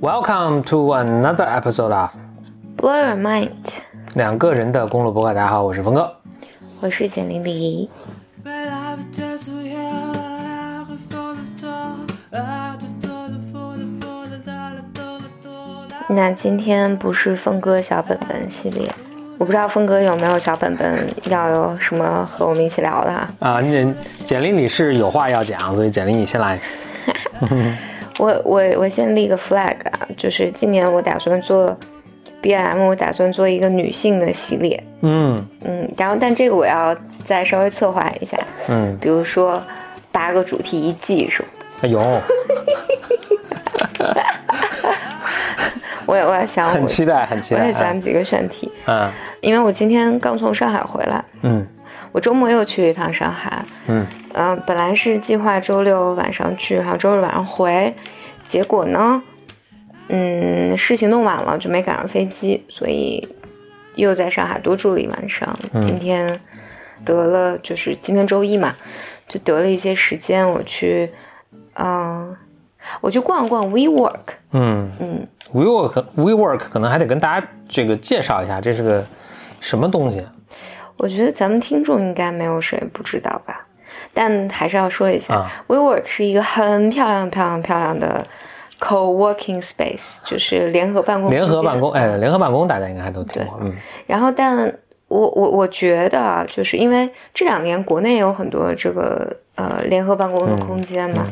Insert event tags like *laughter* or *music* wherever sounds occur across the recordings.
Welcome to another episode of Blur Your Mind，两个人的公路博客。大家好，我是峰哥。我是简玲玲。那今天不是峰哥小本本系列，我不知道峰哥有没有小本本，要有什么和我们一起聊的啊？啊，你简历你是有话要讲，所以简历你先来。*laughs* 我我我先立个 flag 啊，就是今年我打算做 B M，我打算做一个女性的系列。嗯嗯，然后但这个我要再稍微策划一下，嗯，比如说八个主题一季什么的。哎呦，*laughs* 我也我也想，很期待，很期待。我也想几个选题。嗯因为我今天刚从上海回来，嗯我周末又去了一趟上海。嗯嗯、本来是计划周六晚上去，然后周日晚上回，结果呢，嗯，事情弄晚了，就没赶上飞机，所以又在上海多住了一晚上。嗯今天得了，就是今天周一嘛，就得了一些时间，我去，嗯、我去逛逛 WeWork，嗯嗯，，WeWork WeWork 可能还得跟大家这个介绍一下，这是个什么东西？我觉得咱们听众应该没有谁不知道吧，但还是要说一下、啊 w e w o r k 是一个很漂亮、漂亮、漂亮的 co-working space，就是联合办公联合办公，哎，联合办公大家应该还都听过。嗯。然后，但我我我觉得啊，就是因为这两年国内有很多这个呃联合办公的空间嘛，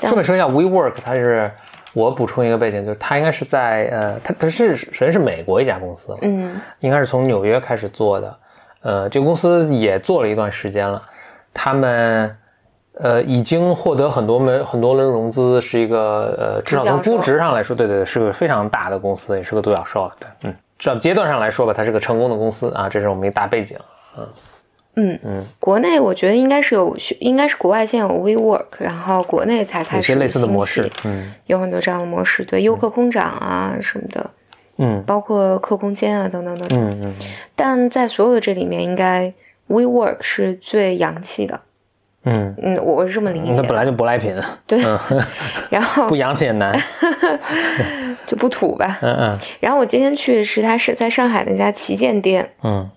但顺便说一下，WeWork 它是我补充一个背景，就是它应该是在呃，它它是首先是美国一家公司，嗯。应该是从纽约开始做的，呃，这个公司也做了一段时间了，他们呃已经获得很多轮很多轮融资，是一个呃至少从估值上来说，对对对，是个非常大的公司，也是个独角兽了，对，嗯，至少阶段上来说吧，它是个成功的公司啊，这是我们一大背景，嗯嗯嗯，国内我觉得应该是有，应该是国外先有 WeWork，然后国内才开始有些类似的模，式嗯有很多这样的模式，对，优客空掌啊什么的。嗯包括客空间啊等等等等。嗯嗯但在所有的这里面，应该 WeWork 是最洋气的。嗯，嗯，我我是这么理解的。那本来就舶来品，对，嗯，*laughs* 然后 *laughs* 不洋气也难，*laughs* 就不土吧。嗯嗯然后我今天去的是他是在上海的那家旗舰店，嗯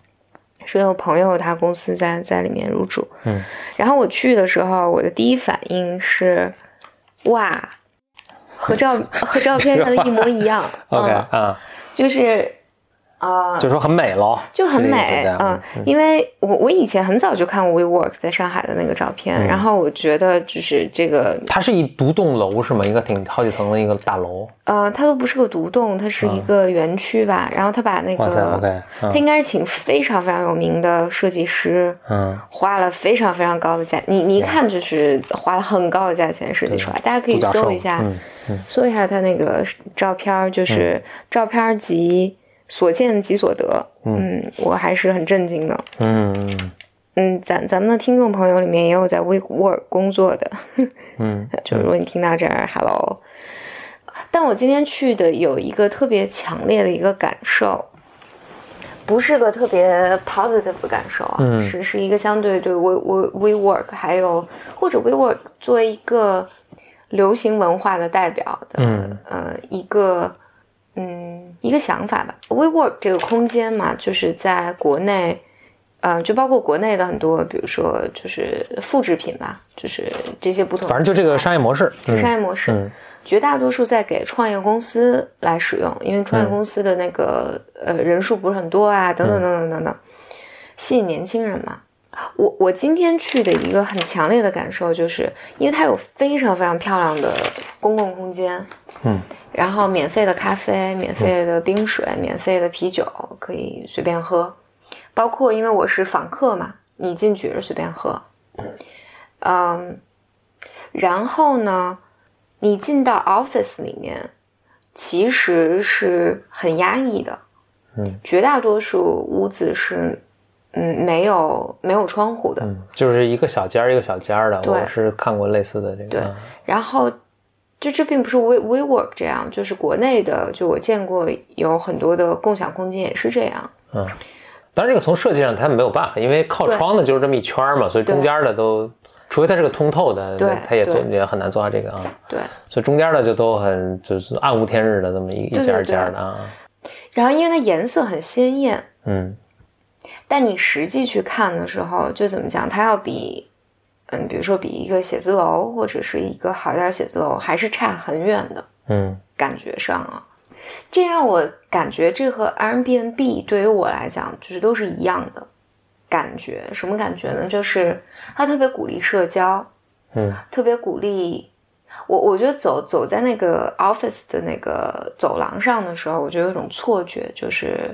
是有朋友他公司在在里面入驻。嗯，然后我去的时候，我的第一反应是，哇，和照和照片上的一模一样。，OK 嗯，啊，就是，啊、就说很美喽，就很美嗯，因为我我以前很早就看过 WeWork 在上海的那个照片，嗯。然后我觉得就是这个它是一独栋楼是吗？一个挺好几层的一个大楼。呃，它都不是个独栋，它是一个园区吧，然后他把那个他应该是请非常非常有名的设计师，嗯。花了非常非常高的价，你你一看就是花了很高的价钱设计出来，大家可以搜一下，搜一下他那个照片，就是照片儿即所见即所得，嗯，我还是很震惊的。嗯嗯嗯，咱咱们的听众朋友里面也有在 WeWork 工作的，*laughs* 嗯就如果你听到这儿，Hello。但我今天去的有一个特别强烈的一个感受，不是个特别 positive 的感受啊，嗯。是是一个相对对 We We WeWork 还有或者 WeWork 作为一个流行文化的代表的，嗯。呃，一个嗯。一个想法吧。WeWork 这个空间嘛，就是在国内。嗯、就包括国内的很多，比如说就是复制品吧，就是这些不同反正就这个商业模式，就商业模式，嗯。绝大多数在给创业公司来使用，因为创业公司的那个、呃人数不是很多啊，等等等等等等，吸引年轻人嘛。我我今天去的一个很强烈的感受就是，因为它有非常非常漂亮的公共空间，嗯，然后免费的咖啡、免费的冰水、免费的啤酒可以随便喝，包括因为我是访客嘛，你进去是随便喝，嗯，然后呢，你进到 office 里面，其实是很压抑的，嗯，绝大多数屋子是嗯没有没有窗户的，嗯，就是一个小间儿一个小间儿的，对。我是看过类似的这个，然后，就这并不是 We WeWork 这样，就是国内的，就我见过有很多的共享空间也是这样。嗯，当然这个从设计上它没有办法，因为靠窗的就是这么一圈儿嘛，所以中间的都除非它是个通透的，对它也做也很难做到这个啊。对。所以中间的就都很就是暗无天日的这么一一家一对家的啊。然后因为它颜色很鲜艳，嗯但你实际去看的时候，就怎么讲，它要比，嗯，比如说比一个写字楼或者是一个好点儿写字楼还是差很远的嗯感觉上啊。这让我感觉这和 Airbnb 对于我来讲就是都是一样的感觉。什么感觉呢？就是它特别鼓励社交，嗯特别鼓励我。我觉得走走在那个 office 的那个走廊上的时候，我就有一种错觉，就是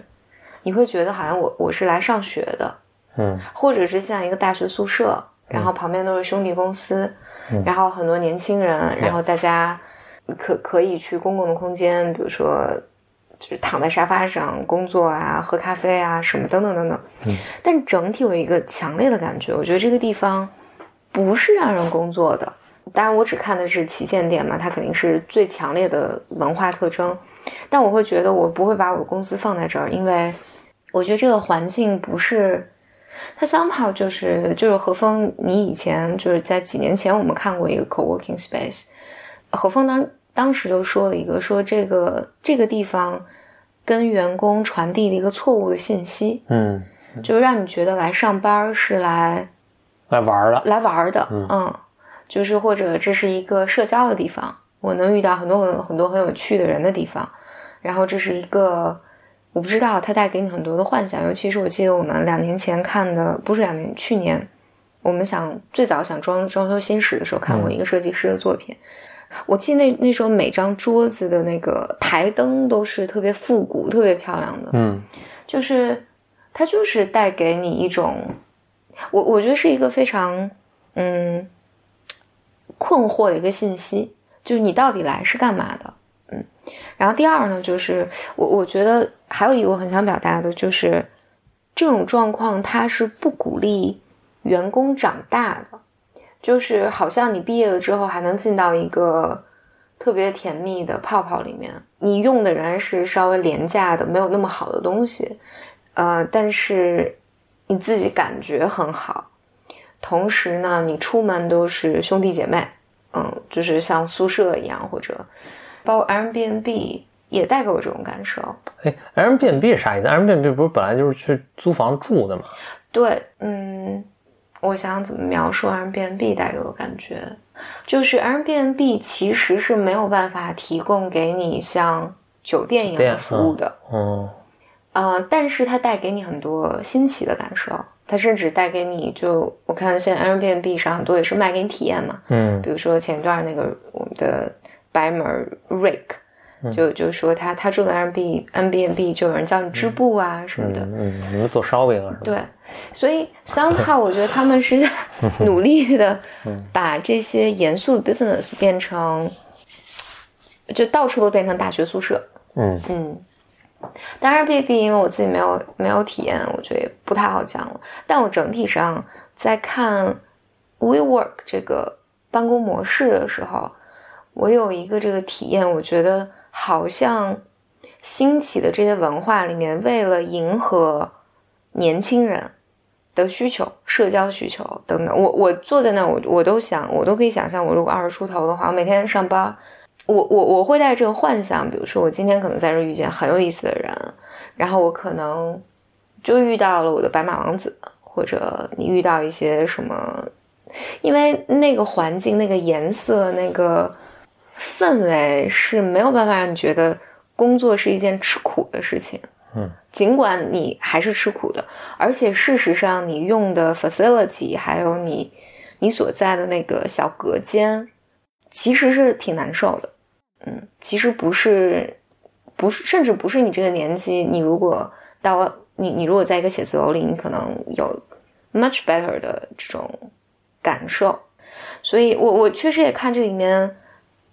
你会觉得好像我我是来上学的，嗯或者是像一个大学宿舍，然后旁边都是兄弟公司，嗯然后很多年轻人，然后大家可可以去公共的空间，比如说就是躺在沙发上工作啊、喝咖啡啊什么等等等等。嗯，但整体有一个强烈的感觉，我觉得这个地方不是让人工作的。当然，我只看的是旗舰店嘛，它肯定是最强烈的文化特征。但我会觉得，我不会把我的公司放在这儿，因为我觉得这个环境不是它 somehow 就是就是何峰，你以前就是在几年前我们看过一个 co-working space，何峰当当时就说了一个说这个这个地方跟员工传递了一个错误的信息，嗯，就是让你觉得来上班是来来玩的。来玩的，嗯嗯，就是或者这是一个社交的地方，我能遇到很多很很多很有趣的人的地方，然后这是一个我不知道它带给你很多的幻想，尤其是我记得我们两年前看的，不是两年，去年我们想最早想装装修新室的时候看过一个设计师的作品，我记得那那时候每张桌子的那个台灯都是特别复古、特别漂亮的，嗯。就是它就是带给你一种，我我觉得是一个非常嗯困惑的一个信息，就是你到底来是干嘛的，嗯。然后第二呢，就是我我觉得还有一个我很想表达的就是，这种状况它是不鼓励员工长大的，就是好像你毕业了之后还能进到一个特别甜蜜的泡泡里面，你用的仍然是稍微廉价的、没有那么好的东西，呃，但是你自己感觉很好，同时呢，你出门都是兄弟姐妹，嗯，就是像宿舍一样，或者包括 Airbnb 也带给我这种感受。哎，Airbnb 是啥意思？Airbnb 不是本来就是去租房住的吗？对，嗯，我想想怎么描述 Airbnb 带给我感觉，就是 Airbnb 其实是没有办法提供给你像酒店一样的服务的，嗯呃，但是它带给你很多新奇的感受，它甚至带给你就我看现在 Airbnb 上很多也是卖给你体验嘛，嗯比如说前一段那个我们的白门 Rick。就就说他他住的 Airbnb 就有人叫你织布啊什么的，嗯嗯，你们做烧饼啊什么的？对，所以 somehow 我觉得他们是在 *laughs* 努力的把这些严肃的 business 变成，就到处都变成大学宿舍。嗯嗯，当然 B B 因为我自己没有没有体验，我觉得也不太好讲了。但我整体上在看 WeWork 这个办公模式的时候，我有一个这个体验，我觉得好像兴起的这些文化里面，为了迎合年轻人的需求、社交需求等等，我我坐在那，我我都想，我都可以想象，我如果二十出头的话，我每天上班。我我我会带这个幻想，比如说我今天可能在这遇见很有意思的人，然后我可能就遇到了我的白马王子，或者你遇到一些什么，因为那个环境、那个颜色、那个氛围是没有办法让你觉得工作是一件吃苦的事情。嗯，尽管你还是吃苦的，而且事实上你用的 facility 还有你你所在的那个小隔间，其实是挺难受的。嗯，其实不是，不是，甚至不是你这个年纪，你如果到你你如果在一个写字楼里，你可能有 much better 的这种感受。所以我我确实也看这里面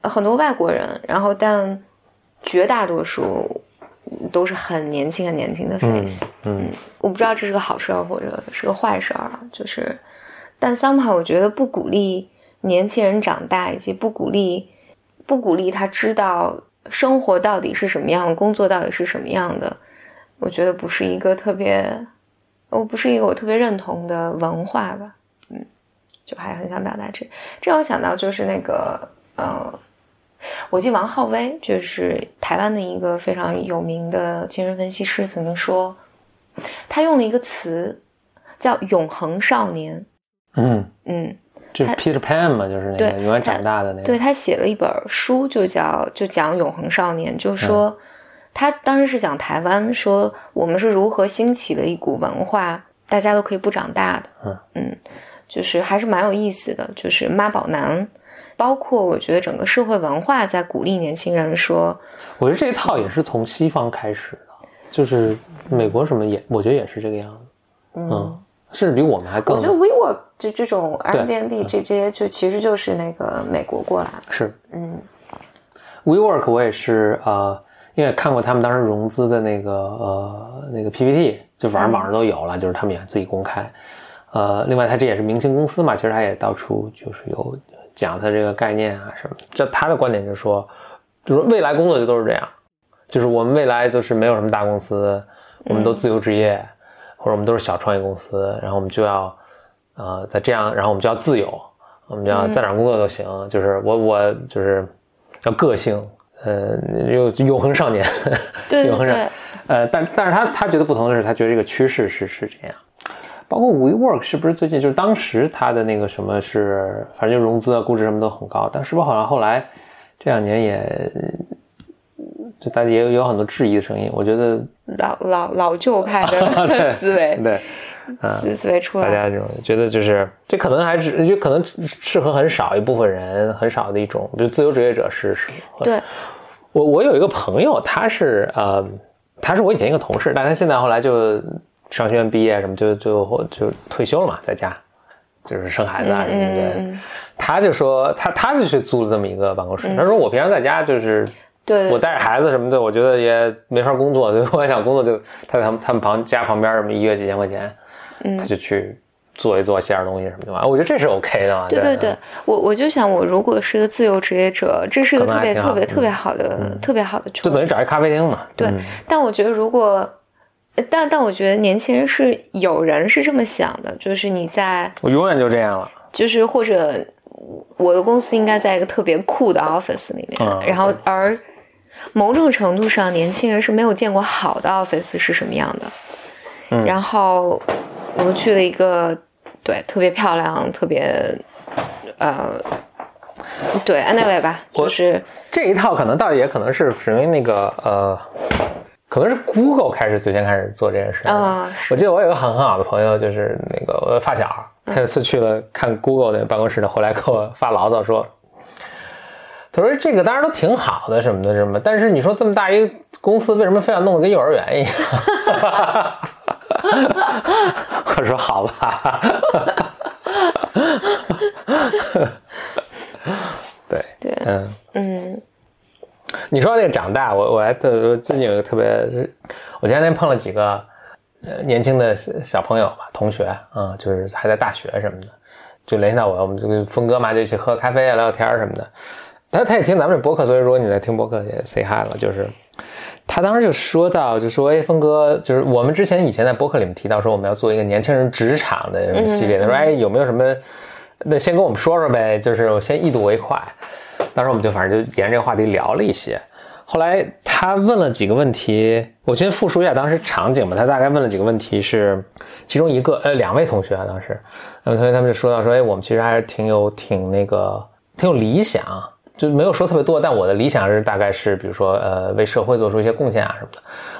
很多外国人，然后但绝大多数都是很年轻很年轻的 face。嗯我不知道这是个好事儿或者是个坏事儿啊，就是，但 somehow 我觉得不鼓励年轻人长大，以及不鼓励不鼓励他知道生活到底是什么样的，工作到底是什么样的，我觉得不是一个特别，我不是一个我特别认同的文化吧。嗯就还很想表达这。这让我想到就是那个呃，我记得王浩威就是台湾的一个非常有名的精神分析师，曾经说他用了一个词叫“永恒少年”。嗯，嗯，就是 Peter Pan 嘛，就是那个对永远长大的那个。对他写了一本书，就叫就讲永恒少年，就是说、他当时是讲台湾，说我们是如何兴起的一股文化，大家都可以不长大的。嗯就是还是蛮有意思的，就是妈宝男，包括我觉得整个社会文化在鼓励年轻人说，我觉得这一套也是从西方开始的，就是美国什么也，我觉得也是这个样子。嗯，甚至比我们还更我觉得 WeWork 这这种对 Airbnb 这这些就其实就是那个美国过来的。是。嗯 WeWork 我也是呃，因为看过他们当时融资的那个呃那个 PPT，就反正网上都有了，就是他们也自己公开。呃，另外他这也是明星公司嘛，其实他也到处就是有讲他这个概念啊什么。这他的观点就是说，就是未来工作就都是这样，就是我们未来就是没有什么大公司，我们都自由职业，或者我们都是小创业公司，然后我们就要呃在这样，然后我们就要自由，我们就要在哪工作都行，就是我我就是要个性，呃，永永恒少年，对对永恒少对，呃，但但是他他觉得不同的是，他觉得这个趋势是是这样。包括 WeWork 是不是最近就是当时它的那个什么是，反正就融资啊、估值什么都很高，但是不是好像后来这两年也，就大家也有有很多质疑的声音。我觉得老老老旧派的 *laughs* 思维对，思思维出来。大家这种觉得就是这可能还只就可能适合很少一部分人，很少的一种，就自由职业者是适合。对，我我有一个朋友，他是呃，他是我以前一个同事，但他现在后来就商学院毕业什么就就就退休了嘛，在家就是生孩子啊什么的。他就说他他就去租了这么一个办公室，他说我平常在家就是对，我带着孩子什么的，我觉得也没法工作，所 *laughs* 以我想工作就他在他们他们旁家旁边什么一月几千块钱，嗯。他就去做一做写点东西什么的嘛，我觉得这是 OK 的嘛。对对对，我我就想，我如果是个自由职业者，这是一个特别特别特别好的特别好的就等于找一咖啡厅嘛。对嗯。但我觉得，如果，呃但但我觉得年轻人是有人是这么想的，就是你在，我永远就这样了。就是或者我的公司应该在一个特别酷的 office 里面，嗯然后而某种程度上，年轻人是没有见过好的 office 是什么样的。嗯然后我们去了一个对特别漂亮、特别呃，对 anyway 吧，就是这一套可能倒也可能是属于那个呃，可能是 Google 开始最先开始做这件事。啊我记得我有个很很好的朋友，就是那个我的发小，他有次去了看 Google 那个办公室的，后来给我发牢骚说，他说这个当然都挺好的什么的什么，但是你说这么大一个公司，为什么非要弄得跟幼儿园一样？*laughs* 我说好吧，*laughs* 对对嗯。嗯 *laughs* 你说那个长大，我我还特最近有一个特别，我前两天碰了几个呃年轻的小小朋友吧，同学啊、就是还在大学什么的，就联系到我，我们就跟峰哥嘛就一起喝咖啡啊聊聊天什么的。他他也听咱们这播客，所以说你在听播客也 say hi 了，就是他当时就说到，就说哎，峰哥，就是我们之前以前在播客里面提到说我们要做一个年轻人职场的系列，他说哎有没有什么，那先跟我们说说呗，就是我先一睹为快。当时我们就反正就沿着这个话题聊了一些。后来他问了几个问题，我先复述一下当时场景吧。他大概问了几个问题是，其中一个呃两位同学啊，当时两位同学他们就说到说，哎，我们其实还是挺有挺那个挺有理想，就没有说特别多，但我的理想是大概是比如说呃为社会做出一些贡献啊什么的。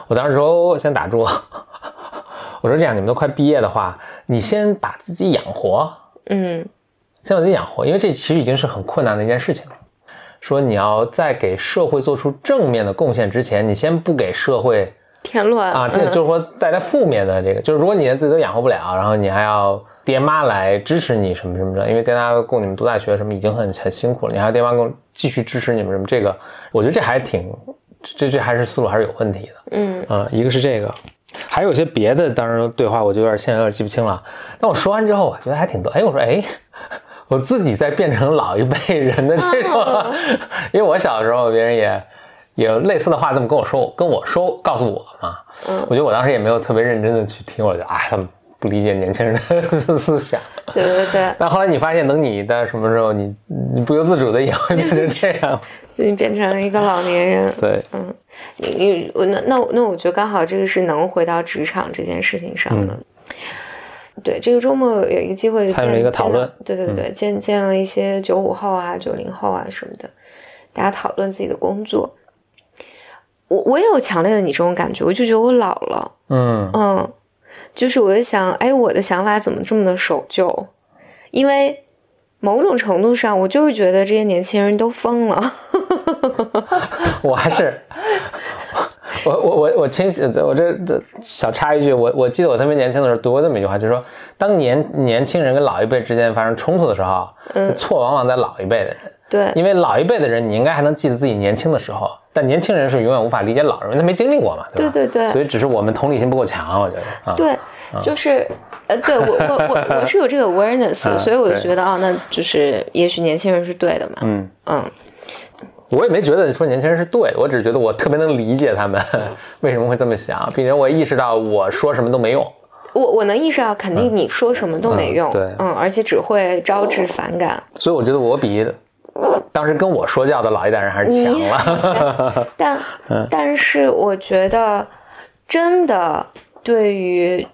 我当时说哦先打住，*laughs* 我说这样你们都快毕业的话，你先把自己养活，嗯先把自己养活，因为这其实已经是很困难的一件事情了。说你要在给社会做出正面的贡献之前，你先不给社会添乱啊，这嗯就是说带来负面的这个，就是如果你连自己都养活不了，然后你还要爹妈来支持你什么什么的，因为爹妈供你们读大学什么已经很很辛苦了，你还要爹妈供继续支持你们什么，这个我觉得这还挺，这这还是思路还是有问题的。嗯啊、一个是这个，还有一些别的，当然对话我就有点现在有点记不清了。但我说完之后，我觉得还挺逗。哎，我说哎，我自己在变成老一辈人的这种，哦 *laughs* 因为我小时候别人也也有类似的话这么跟我说，跟我说告诉我嘛。嗯我觉得我当时也没有特别认真的去听，我就啊，他们不理解年轻人的思想。对对对，*laughs* 但后来你发现，等你到什么时候，你你不由自主的也会变成这样。*laughs* 就你变成了一个老年人。对，嗯，你你我那那那我觉得刚好这个是能回到职场这件事情上的。对，这个周末有一个机会参与了一个讨论。对对对，见见了一些九五后啊、九零后啊什么的，大家讨论自己的工作。我我也有强烈的你这种感觉，我就觉得我老了。嗯嗯，就是我在想，哎，我的想法怎么这么的守旧？因为某种程度上，我就是觉得这些年轻人都疯了。*laughs* 我还是，我我我我清醒，我这这小插一句，我我记得我特别年轻的时候读过这么一句话，就是说，当年年轻人跟老一辈之间发生冲突的时候，嗯错往往在老一辈的人。对，因为老一辈的人，你应该还能记得自己年轻的时候，但年轻人是永远无法理解老人，因为他没经历过嘛，对吧？对对对所以只是我们同理心不够强，我觉得啊。对，就是，呃，对我我我我是有这个 awareness，、*laughs* 嗯所以我就觉得哦，那就是也许年轻人是对的嘛。嗯，嗯，我也没觉得说年轻人是对的，我只是觉得我特别能理解他们 *laughs* 为什么会这么想，并且我也意识到我说什么都没用。我我能意识到，肯定你说什么都没用，嗯对嗯，而且只会招致反感。所以我觉得我比当时跟我说教的老一代人还是强了。*laughs* 但嗯但是我觉得，真的对于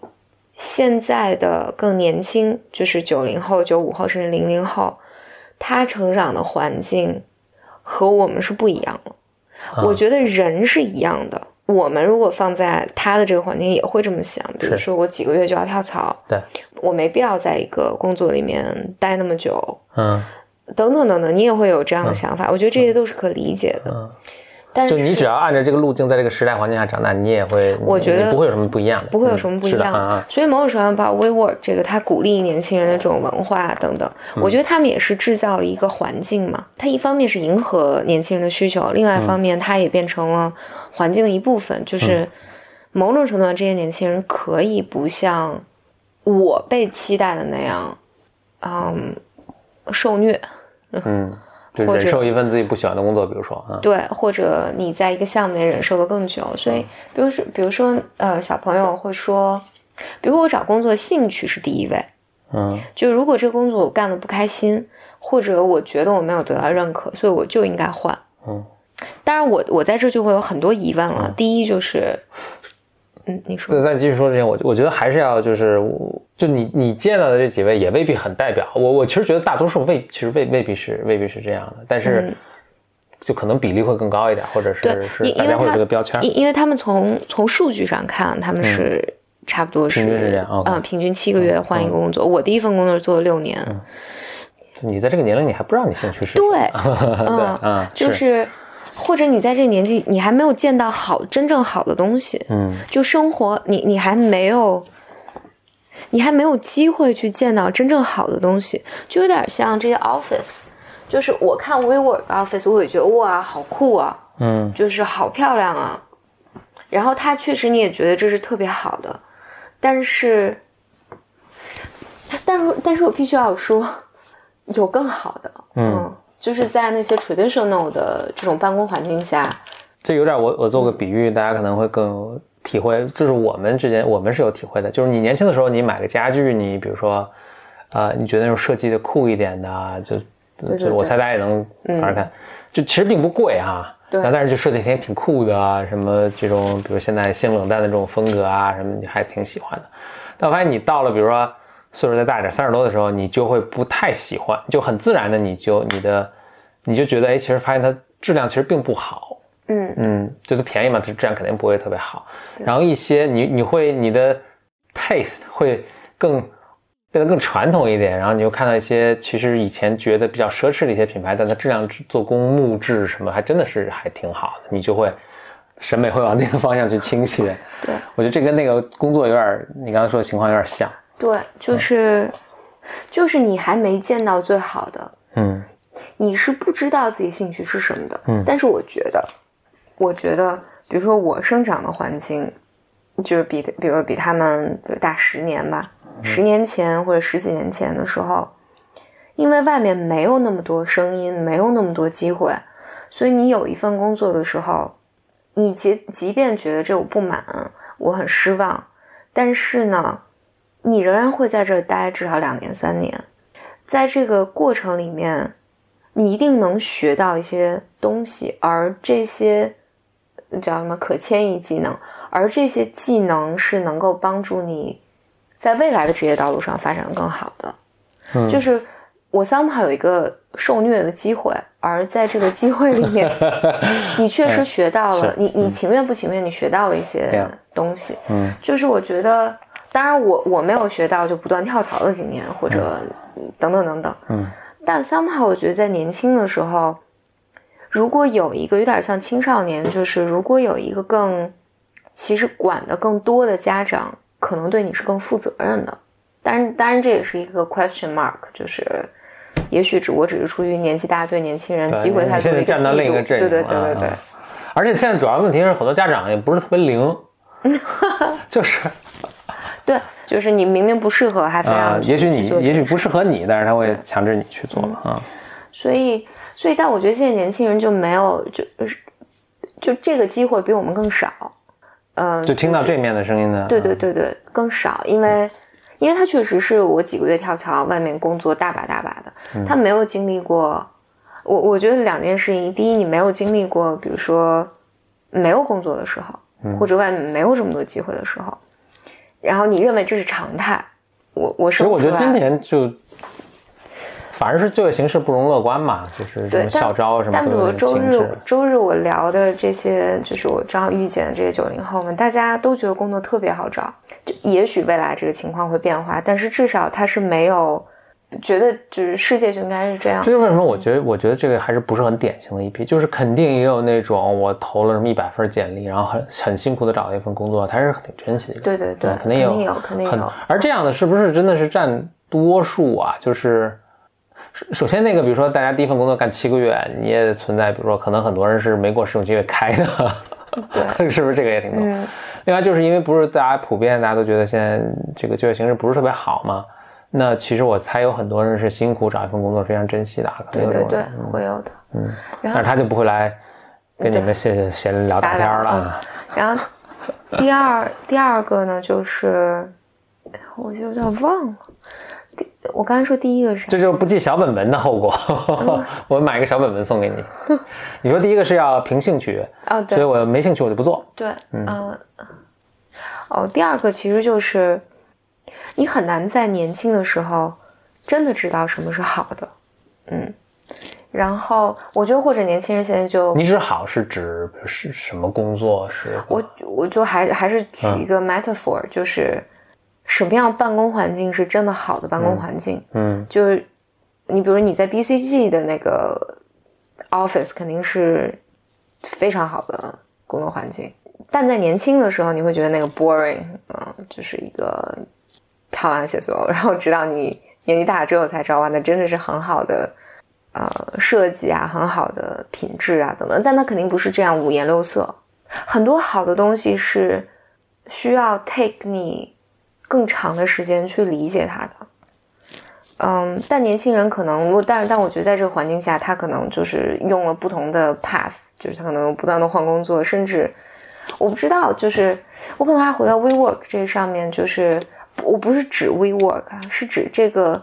现在的更年轻，就是九零后、九五后甚至零零后，他成长的环境和我们是不一样的。啊我觉得人是一样的，我们如果放在他的这个环境，也会这么想。比如说，我几个月就要跳槽，对，我没必要在一个工作里面待那么久，嗯等等等等，你也会有这样的想法。我觉得这些都是可理解的。嗯，但就你只要按照这个路径，在这个时代环境下长大，你也会，我觉得不会有什么不一样的，不会有什么不一样。嗯嗯所以某种程度上，包括 WeWork 这个，它鼓励年轻人的这种文化等等，嗯我觉得他们也是制造了一个环境嘛。它一方面是迎合年轻人的需求，另外嗯一方面它也变成了环境的一部分。就是某种程度上，这些年轻人可以不像我被期待的那样，嗯，受虐。嗯，就或者忍受一份自己不喜欢的工作，比如说啊，对，或者你在一个项目里忍受的更久，所以，比如说，比如说，呃，小朋友会说，比如我找工作兴趣是第一位，嗯。就如果这个工作我干的不开心，或者我觉得我没有得到认可，所以我就应该换。嗯，当然我，我在这就会有很多疑问了。第一就是，嗯，你说，在在继续说之前，我我觉得还是要就是，就你你见到的这几位也未必很代表我。我其实觉得大多数未其实未未必是未必是这样的，但是嗯就可能比例会更高一点，或者是是因因为大家会这个标签儿。因因为他们从从数据上看，他们是差不多是，嗯平均是这样，OK 嗯，平均七个月换一个工作。我第一份工作是做了六年，你在这个年龄，你还不知道你兴趣是什对么，*laughs* 对，嗯嗯，就是或者你在这个年纪，你还没有见到好真正好的东西，嗯。就生活，你你还没有，你还没有机会去见到真正好的东西，就有点像这些 office，就是我看 WeWork office，我也觉得哇，好酷啊，嗯。就是好漂亮啊，然后它确实你也觉得这是特别好的，但是，但是但是我必须要说，有更好的，嗯就是在那些 traditional 的这种办公环境下，这有点我我做个比喻，大家可能会更有体会。就是我们之间，我们是有体会的。就是你年轻的时候，你买个家具，你比如说，呃，你觉得那种设计的酷一点的啊，就对就我猜大家也能玩玩看，就其实并不贵哈。对然后但是就设计挺挺酷的啊，什么这种，比如现在性冷淡的这种风格啊，什么你还挺喜欢的。但我发现你到了，比如说岁数再大一点，三十多的时候，你就会不太喜欢，就很自然的你就你的你就觉得，哎，其实发现它质量其实并不好。嗯嗯，就是便宜嘛，它质量肯定不会特别好。然后一些你你会你的 taste 会更变得更传统一点，然后你又看到一些其实以前觉得比较奢侈的一些品牌，但它质量、做工、木质什么还真的是还挺好的，你就会审美会往那个方向去倾斜。对，我觉得这跟那个工作有点，你刚才说的情况有点像。对，就是、就是你还没见到最好的，嗯你是不知道自己兴趣是什么的。嗯但是我觉得，我觉得，比如说我生长的环境，就是比比如说比他们大十年吧，十年前或者十几年前的时候，因为外面没有那么多声音，没有那么多机会，所以你有一份工作的时候，你即即便觉得这我不满，我很失望，但是呢，你仍然会在这儿待至少两年三年，在这个过程里面，你一定能学到一些东西，而这些叫什么可迁移技能，而这些技能是能够帮助你在未来的职业道路上发展的更好的。嗯。就是我 somehow 有一个受虐的机会，而在这个机会里面，*laughs* 你确实学到了是，你你情愿不情愿，你学到了一些东西。嗯。就是我觉得，当然我我没有学到就不断跳槽的经验，或者等等等等。嗯但 somehow 我觉得在年轻的时候，如果有一个有点像青少年，就是如果有一个更其实管的更多的家长，可能对你是更负责任的。当然，当然这也是一个 question mark，就是也许只我只是出于年纪大对年轻人机会太多的一个对对对对对。而且现在主要问题是，很多家长也不是特别灵，*laughs* 就是对，就是你明明不适合，还非啊、让也许你也许不适合你，但是他会强制你去做啊。所以，所以，但我觉得现在年轻人就没有，就是就这个机会比我们更少。嗯、就听到这面的声音呢？对对对对，更少，因为因为他确实是我几个月跳槽，外面工作大把大把的，他没有经历过。我我觉得两件事情，第一，你没有经历过，比如说没有工作的时候，或者外面没有这么多机会的时候，然后你认为这是常态。我我其实我觉得今年就反而是就业形势不容乐观嘛，就是什么，校招什么但比如周日。周日我聊的这些，就是我正好遇见的这些九零后们，大家都觉得工作特别好找。就也许未来这个情况会变化，但是至少他是没有觉得就是世界就应该是这样这。就是为什么我觉得，我觉得这个还是不是很典型的一批，就是肯定也有那种我投了什么一百份简历，然后很很辛苦的找了一份工作，他是挺珍惜的。对对对，嗯肯定有，肯定有，肯定有。而这样的是不是真的是占多数啊？就是首首先那个，比如说大家第一份工作干七个月，你也存在，比如说可能很多人是没过试用期被开的，对，*laughs* 是不是这个也挺多？嗯，另外就是因为不是大家普遍大家都觉得现在这个就业形势不是特别好嘛，那其实我猜有很多人是辛苦找一份工作非常珍惜的啊，可能有这对对对种人，，会有的。嗯，但是他就不会来跟你们闲闲聊大天儿了。然后第二第二个呢，就是我就有点忘了。第我刚才说第一个是？这就是不记小本本的后果。*laughs* 我买个小本本送给你。你说第一个是要凭兴趣，哦，对所以我没兴趣我就不做。对，嗯、哦，第二个其实就是你很难在年轻的时候真的知道什么是好的，嗯。然后我觉得，或者年轻人现在就你指好是指是什么工作？是我我就还还是举一个 metaphor，、就是什么样办公环境是真的好的办公环境？嗯就是你比如你在 BCG 的那个 office 肯定是非常好的工作环境，但在年轻的时候你会觉得那个 boring，嗯、就是一个漂亮写字楼，然后直到你年纪大了之后才知道，哇，那真的是很好的。呃，设计啊，很好的品质啊，等等，但它肯定不是这样五颜六色。很多好的东西是需要 take 你更长的时间去理解它的。嗯，但年轻人可能，我但是但我觉得在这个环境下，他可能就是用了不同的 path，就是他可能不断的换工作，甚至我不知道，就是我可能还回到 WeWork 这上面，就是我不是指 WeWork 啊，是指这个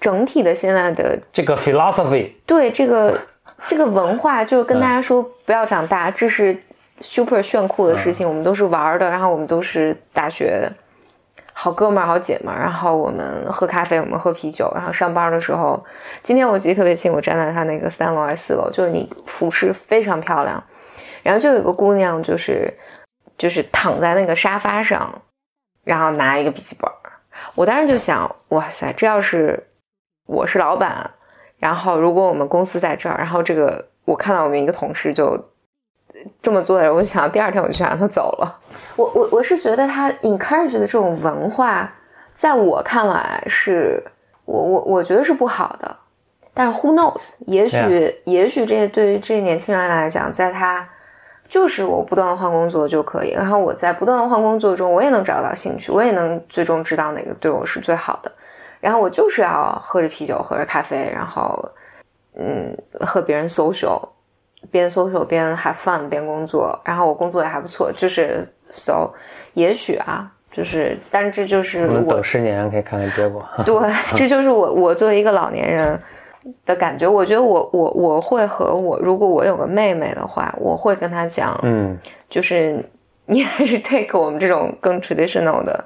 整体的现在的这个 philosophy 对这个这个文化，就是跟大家说不要长大，这是 super 炫酷的事情，我们都是玩儿的，然后我们都是大学好哥们儿、好姐们儿，然后我们喝咖啡，我们喝啤酒，然后上班的时候，今天我记得特别清，我站在他那个三楼还是四楼，就是你服饰非常漂亮，然后就有个姑娘就是就是躺在那个沙发上，然后拿一个笔记本儿，我当时就想，哇塞，这要是我是老板。然后，如果我们公司在这儿，然后这个我看到我们一个同事就这么做的人，我就想第二天我就想让他走了。我我我是觉得他 encourage 的这种文化，在我看来是我我我觉得是不好的。但是 who knows？也许.也许这对于这年轻人来讲，在他就是我不断的换工作就可以，然后我在不断的换工作中，我也能找到兴趣，我也能最终知道哪个对我是最好的。然后我就是要喝着啤酒，喝着咖啡，然后嗯和别人 social，边 social 边 have fun 边工作，然后我工作也还不错，就是 so 也许啊，就是，但是这就是我我们等十年可以看看结果。对，*laughs* 这就是我我作为一个老年人的感觉。我觉得我我我会和我如果我有个妹妹的话，我会跟她讲，嗯 *laughs* 就是你还是 take 我们这种更 traditional 的，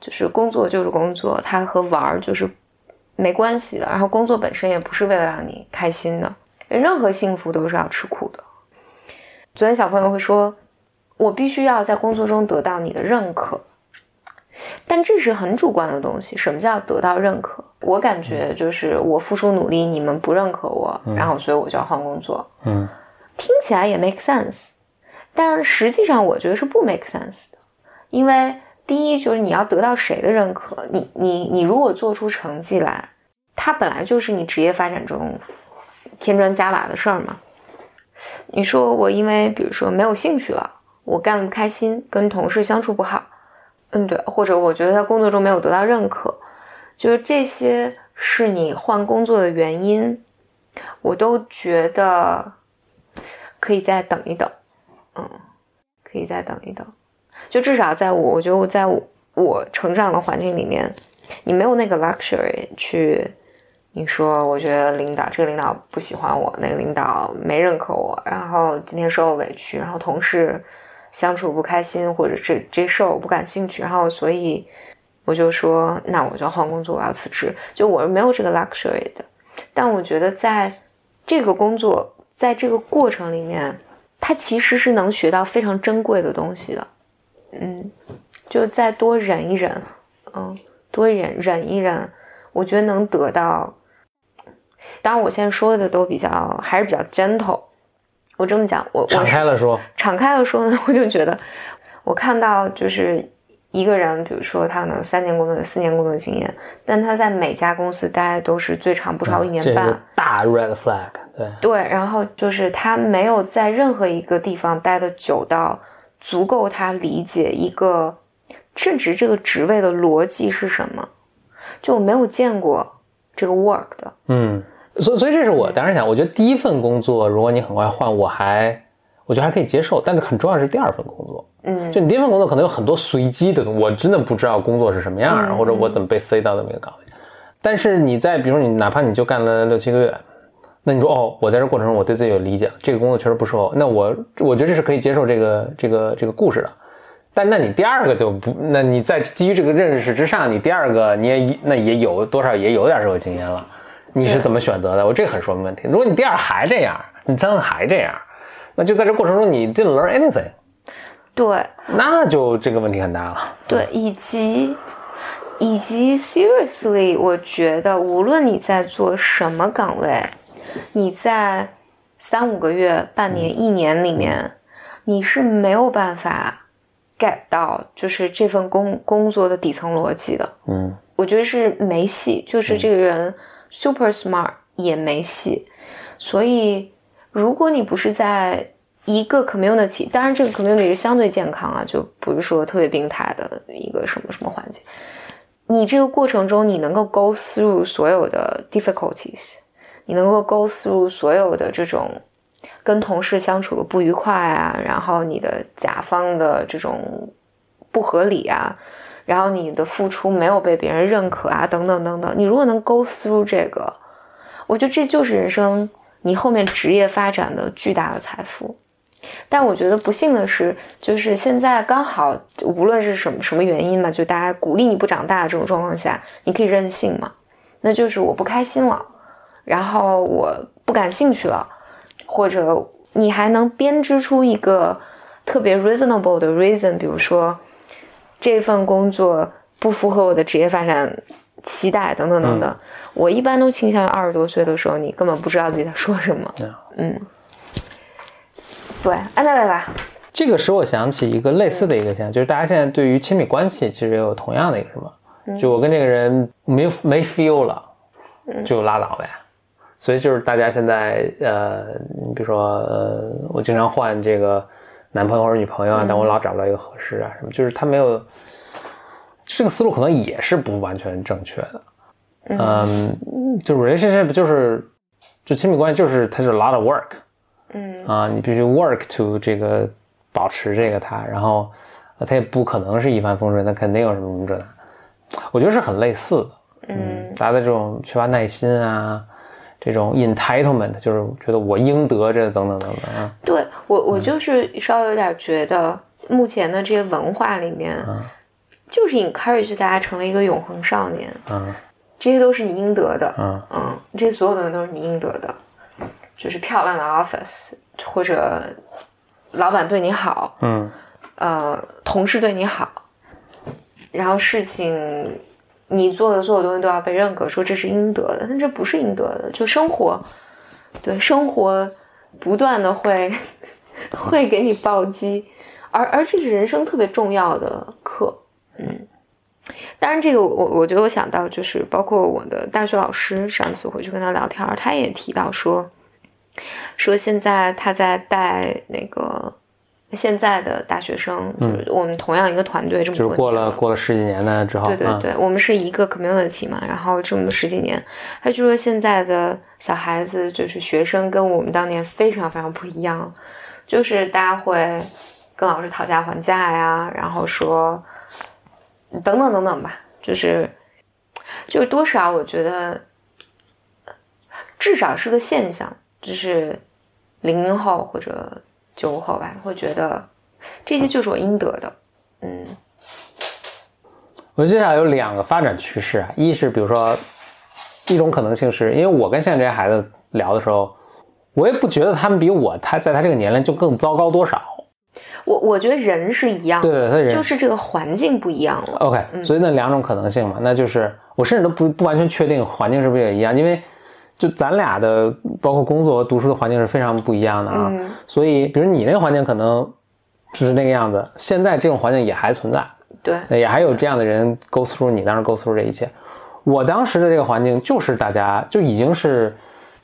就是工作就是工作，它和玩儿就是没关系的。然后工作本身也不是为了让你开心的，任何幸福都是要吃苦的。昨天小朋友会说，我必须要在工作中得到你的认可，但这是很主观的东西。什么叫得到认可？我感觉就是我付出努力，你们不认可我，然后所以我就要换工作。嗯听起来也 make sense，但实际上我觉得是不 make sense 的，因为第一就是你要得到谁的认可，你你你如果做出成绩来，它本来就是你职业发展中添砖加瓦的事儿嘛。你说我因为比如说没有兴趣了，我干得不开心，跟同事相处不好，嗯对，或者我觉得在工作中没有得到认可，就是这些是你换工作的原因，我都觉得可以再等一等，嗯，可以再等一等，就至少在我，我觉得我在我我成长的环境里面，你没有那个 luxury 去，你说我觉得领导这个领导不喜欢我，那个领导没认可我，然后今天受了委屈，然后同事相处不开心，或者这这事儿我不感兴趣，然后所以我就说那我就换工作，我要辞职，就我是没有这个 luxury 的，但我觉得在这个工作。在这个过程里面，他其实是能学到非常珍贵的东西的，嗯，就再多忍一忍，嗯，多忍忍一忍，我觉得能得到。当然，我现在说的都比较还是比较 gentle。我这么讲，我敞开了说，敞开了说呢，我就觉得，我看到就是一个人，比如说他可能有三年工作、四年工作经验，但他在每家公司待都是最长不超一年半，大 red flag。对对，然后就是他没有在任何一个地方待的久到足够他理解一个正职这个职位的逻辑是什么，就我没有见过这个 work 的。嗯，所以所以这是我当时想，我觉得第一份工作如果你很快换，我还我觉得还可以接受，但是很重要是第二份工作。嗯，就你第一份工作可能有很多随机的，我真的不知道工作是什么样，嗯或者我怎么被塞到那么一个岗位。但是你在比如说你哪怕你就干了六七个月。那你说哦，我在这过程中我对自己有理解了，这个工作确实不适合我。那我我觉得这是可以接受这个这个这个故事的。但那你第二个就不，那你在基于这个认识之上，你第二个你也那也有多少也有点社会经验了，你是怎么选择的？我这很说明问题。如果你第二还这样，你三个还这样，那就在这过程中你 didn't learn anything，对那就这个问题很大了。对，以及以及 seriously，我觉得无论你在做什么岗位。你在三五个月、半年、一年里面，你是没有办法 get 到就是这份工工作的底层逻辑的。嗯，我觉得是没戏，就是这个人 super smart 也没戏。所以，如果你不是在一个 community，当然这个 community 是相对健康啊，就不是说特别病态的一个什么什么环境。你这个过程中，你能够 go through 所有的 difficulties。你能够 go through 所有的这种跟同事相处的不愉快啊，然后你的甲方的这种不合理啊，然后你的付出没有被别人认可啊，等等等等。你如果能 go through 这个，我觉得这就是人生你后面职业发展的巨大的财富。但我觉得不幸的是，就是现在刚好无论是什么什么原因嘛，就大家鼓励你不长大的这种状况下，你可以任性嘛，那就是我不开心了。然后我不感兴趣了，或者你还能编织出一个特别 reasonable 的 reason，比如说这份工作不符合我的职业发展期待等等等等。嗯、我一般都倾向于二十多岁的时候，你根本不知道自己在说什么。嗯，嗯对，安娜来吧。这个使我想起一个类似的一个现象，就是大家现在对于亲密关系其实也有同样的一个什么，就我跟这个人没没 feel 了，就拉倒呗。所以就是大家现在呃，你比如说呃，我经常换这个男朋友或者女朋友啊，但我老找不到一个合适啊什么，就是他没有这个思路可能也是不完全正确的。嗯，就 relationship 就是就亲密关系就是它是 lot of work。嗯啊，你必须 work to 这个保持这个它，然后它也不可能是一帆风顺，他肯定有什么什么这那。我觉得是很类似的，嗯，大家的这种缺乏耐心啊，这种 entitlement，就是觉得我应得这等等等等啊。对我，我就是稍微有点觉得，目前的这些文化里面，就是 encourage 大家成为一个永恒少年，嗯，这些都是你应得的，嗯嗯，这些所有东西都是你应得的，就是漂亮的 office 或者老板对你好，嗯，呃，同事对你好。然后事情，你做的所有东西都要被认可，说这是应得的，但这不是应得的。就生活，对生活，不断的会 *laughs* 会给你暴击，而而这是人生特别重要的课。嗯，当然这个我我觉得我想到就是包括我的大学老师，上次回去跟他聊天，他也提到说，说现在他在带那个。现在的大学生，就是我们同样一个团队，这么就是过了过了十几年呢之后，对对对，我们是一个 community 嘛，然后这么十几年，他就说现在的小孩子就是学生跟我们当年非常非常不一样，就是大家会跟老师讨价还价呀，然后说等等等等吧，就是就是多少我觉得至少是个现象，就是零零后或者。九五后吧，会觉得这些就是我应得的。嗯，我接下来有两个发展趋势啊，一是比如说一种可能性是，因为我跟现在这些孩子聊的时候，我也不觉得他们比我他在他这个年龄就更糟糕多少。我我觉得人是一样，对对，他人就是这个环境不一样了。OK，所以那两种可能性嘛，那就是我甚至都不不完全确定环境是不是也一样，因为。就咱俩的，包括工作和读书的环境是非常不一样的啊，所以，比如你那个环境可能就是那个样子，现在这种环境也还存在，对，也还有这样的人 go through 你当时 go through 这一切。我当时的这个环境就是大家就已经是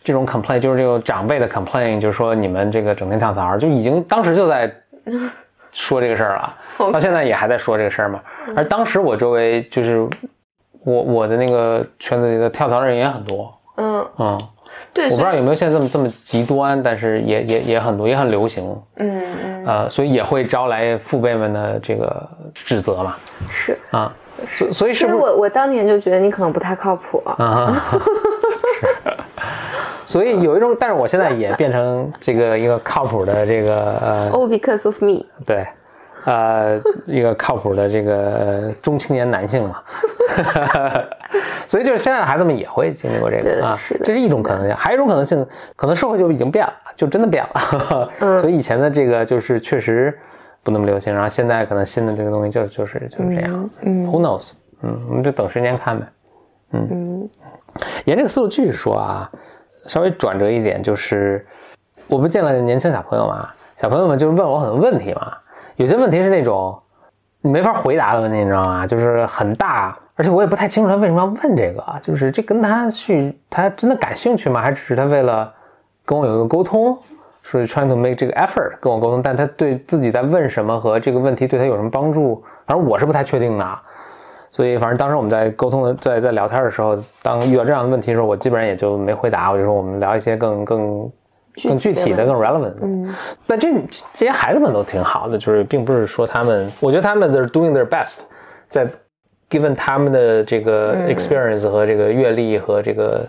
这种 complain，就是这种长辈的 complain，就是说你们这个整天跳槽，就已经当时就在 *laughs* 说这个事儿了，*laughs* 到现在也还在说这个事儿嘛。而当时我周围就是我我的那个圈子里的跳槽的人也很多。嗯嗯，对，我不知道有没有现在这么这么极端，但是也也也很多，也很流行。嗯嗯，呃，所以也会招来父辈们的这个指责嘛。是啊，所所以是不是我我当年就觉得你可能不太靠谱啊。是，*laughs* 所以有一种，但是我现在也变成这个一个靠谱的这个呃。Oh, because of me。对。呃，一个靠谱的这个中青年男性嘛，*laughs* *laughs* 所以就是现在的孩子们也会经历过这个啊，这是一种可能性，还有一种可能性，可能社会就已经变了，就真的变了。*laughs* 所以以前的这个就是确实不那么流行，然后现在可能新的这个东西就就是就是这样。嗯，Who knows？嗯，我们就等时间看呗。嗯嗯，沿这个思路继续说啊，稍微转折一点，就是我不见了年轻小朋友嘛，小朋友们就是问我很多问题嘛。有些问题是那种你没法回答的问题，你知道吗？就是很大，而且我也不太清楚他为什么要问这个啊。就是这跟他去，他真的感兴趣吗？还只是他为了跟我有一个沟通，所以 trying to make 这个 effort 跟我沟通？但他对自己在问什么和这个问题对他有什么帮助？反正我是不太确定的。所以，反正当时我们在沟通的，在在聊天的时候，当遇到这样的问题的时候，我基本上也就没回答。我就说我们聊一些更更。更具体的、更 relevant 的，嗯，那这这些孩子们都挺好的，就是并不是说他们，我觉得他们 they're doing their best，在 given 他们的这个 experience 和这个阅历和这个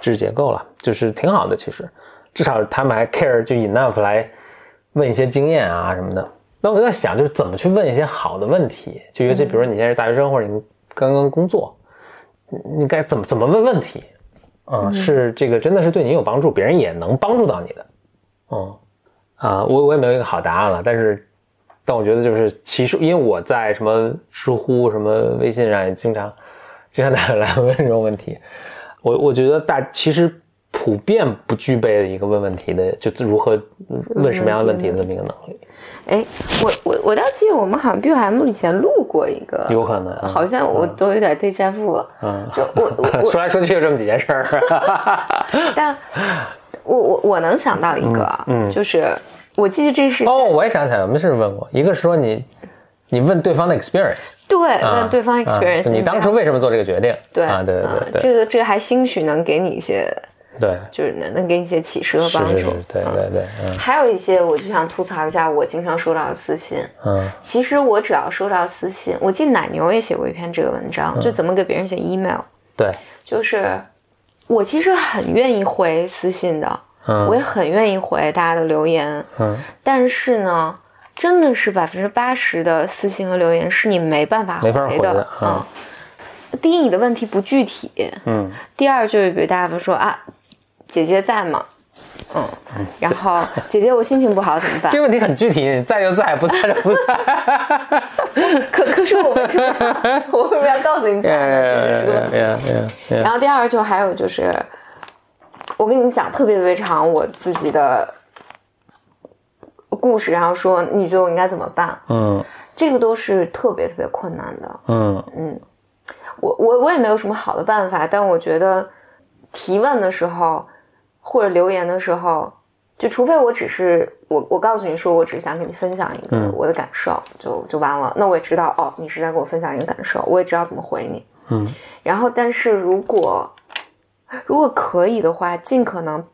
知识结构了，就是挺好的。其实至少他们还 care 就 enough 来问一些经验啊什么的。那我在想，就是怎么去问一些好的问题，就尤其比如说你现在是大学生或者你刚刚工作，你该怎么怎么问问题？嗯，是这个真的是对你有帮助，别人也能帮助到你的。嗯，啊，我我也没有一个好答案了，但是，但我觉得就是其实，因为我在什么知乎、什么微信上也经常经常大家来问这种问题，我我觉得大其实普遍不具备的一个问问题的，就如何问什么样的问题的这么一个能力。哎，我我我倒记得我们好像 BOM 以前录过一个，有可能，好像我都有点对战负了。嗯，就我我 *laughs* 说来说去就这么几件事儿。但，我我我能想到一个，嗯，就是我记得这是哦，我也想起来，我们是问过，一个是说你你问对方的 experience，对，问对方 experience，你当初为什么做这个决定？对啊，对对对，这个这个还兴许能给你一些对，就是能能给你一些启示和帮助。是是是，对对对，嗯。还有一些，我就想吐槽一下我经常收到的私信。嗯。其实我只要收到私信，我记得奶牛也写过一篇这个文章，嗯。就怎么给别人写 email，对，就是我其实很愿意回私信的，嗯。我也很愿意回大家的留言，嗯。但是呢，真的是百分之八十的私信和留言是你没办法回的。的嗯。嗯。第一，你的问题不具体；嗯。第二，就是比如大家说啊，姐姐在吗？嗯，然后 *laughs* 姐姐我心情不好怎么办？这？个问题很具体，你在就在，*laughs* 不在就不在。可可是我为什么我为什么要告诉你呀然！后第二就还有就是，我跟你讲特别特别长我自己的故事，然后说你觉得我应该怎么办？嗯这个都是特别特别困难的。嗯嗯我我我也没有什么好的办法，但我觉得提问的时候或者留言的时候，就除非我只是我我告诉你说我只是想跟你分享一个嗯我的感受，就就完了。那我也知道哦，你是在跟我分享一个感受，我也知道怎么回你。嗯然后，但是如果如果可以的话，尽可能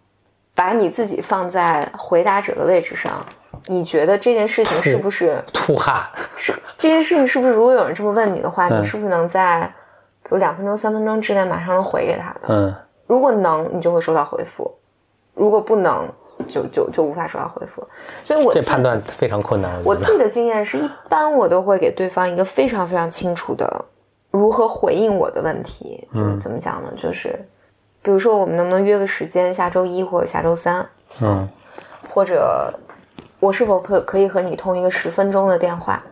把你自己放在回答者的位置上。你觉得这件事情是不是吐汗。是这件事情是不是如果有人这么问你的话，嗯你是不是能在比如两分钟、三分钟之内马上能回给他的？嗯如果能，你就会收到回复；如果不能，就就就无法收到回复。所以我自这判断非常困难，我。我自己的经验是一般我都会给对方一个非常非常清楚的如何回应我的问题。嗯就是怎么讲呢？就是比如说我们能不能约个时间，下周一或者下周三，嗯或者我是否可可以和你通一个十分钟的电话，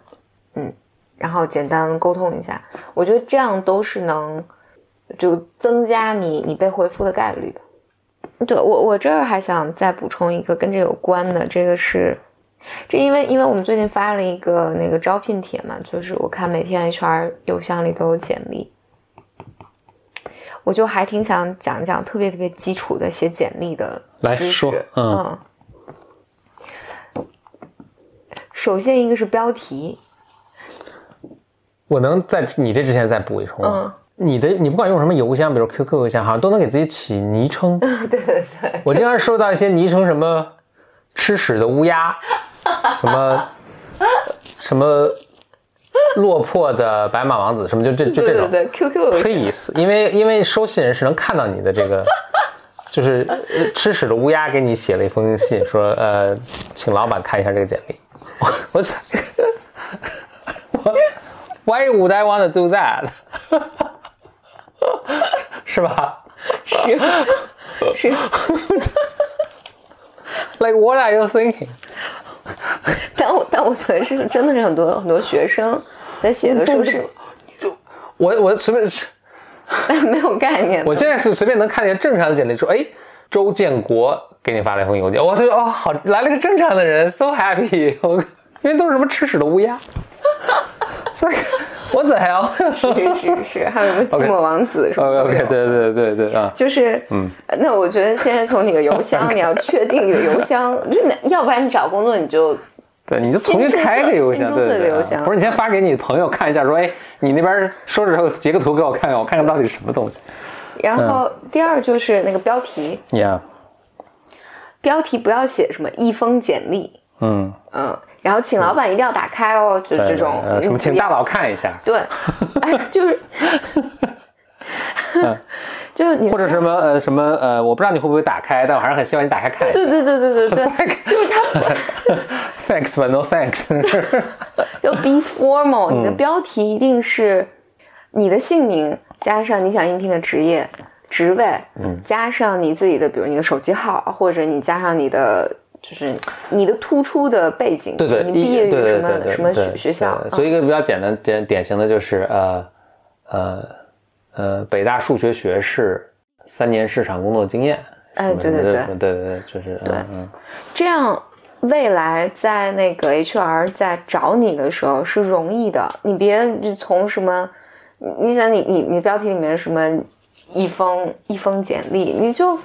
嗯，然后简单沟通一下，我觉得这样都是能就增加你你被回复的概率的。对我我这儿还想再补充一个跟这有关的，这个是这因为因为我们最近发了一个那个招聘帖嘛，就是我看每天 HR 邮箱里都有简历。我就还挺想讲讲特别特别基础的写简历的来说嗯。嗯，首先一个是标题，我能在你这之前再补一充吗？嗯。你的你不管用什么邮箱，比如 QQ 邮箱，好像都能给自己起昵称。*laughs* 对对对，我经常收到一些昵称，什么吃屎的乌鸦，什么什么 *laughs* 落魄的白马王子，什么就这就这种。对对对，QQ 邮箱 Please，因为因为收信人是能看到你的这个，就是呃吃屎的乌鸦给你写了一封信，说呃，请老板看一下这个简历。我我操，我 Why would I want to do that？是吧是是？*laughs* Like what are you thinking？*laughs* 但我但我觉得是真的是很多很多学生在写的时候是就我我随便是，*laughs* 没有概念。我现在是随便能看见正常的简历，说哎，周建国给你发了一封邮件，我就哦好来了个正常的人，so happy，因为都是什么吃屎的乌鸦，所以 *laughs* 我怎样是是是，还有什么 *laughs* 寂寞王子什么的。？OK OK，对对对对啊，就是，嗯，那我觉得现在从你的邮箱，*laughs* 你要确定你的邮箱，就要不然你找工作你就对，你就重新开个邮箱，对对对啊，册个邮箱或者你先发给你朋友看一下，说哎，你那边收着之后截个图给我看看，我看看到底是什么东西。然后第二就是那个标题，Yeah，标题不要写什么一封简历，嗯，嗯，然后请老板一定要打开哦，就这种呃什么，请大佬看一下，对，哎，就是，*laughs* 就是你或者什么呃什么呃，我不知道你会不会打开，但我还是很希望你打开看一下。对对对对对对，*laughs* 就他 *laughs* Thanks but no thanks。就 be formal，你的嗯标题一定是你的姓名加上你想应聘的职业、职位，嗯加上你自己的，比如你的手机号，或者你加上你的就是你的突出的背景，对对，你毕业于对对什么什么学学校，所以一个比较简单简典型的就是呃呃呃北大数学学士，三年市场工作经验。哎对对对对对对，就是对这样未来在那个 HR 在找你的时候是容易的，你别就从什么，你你想你你你标题里面什么一封一封简历，你就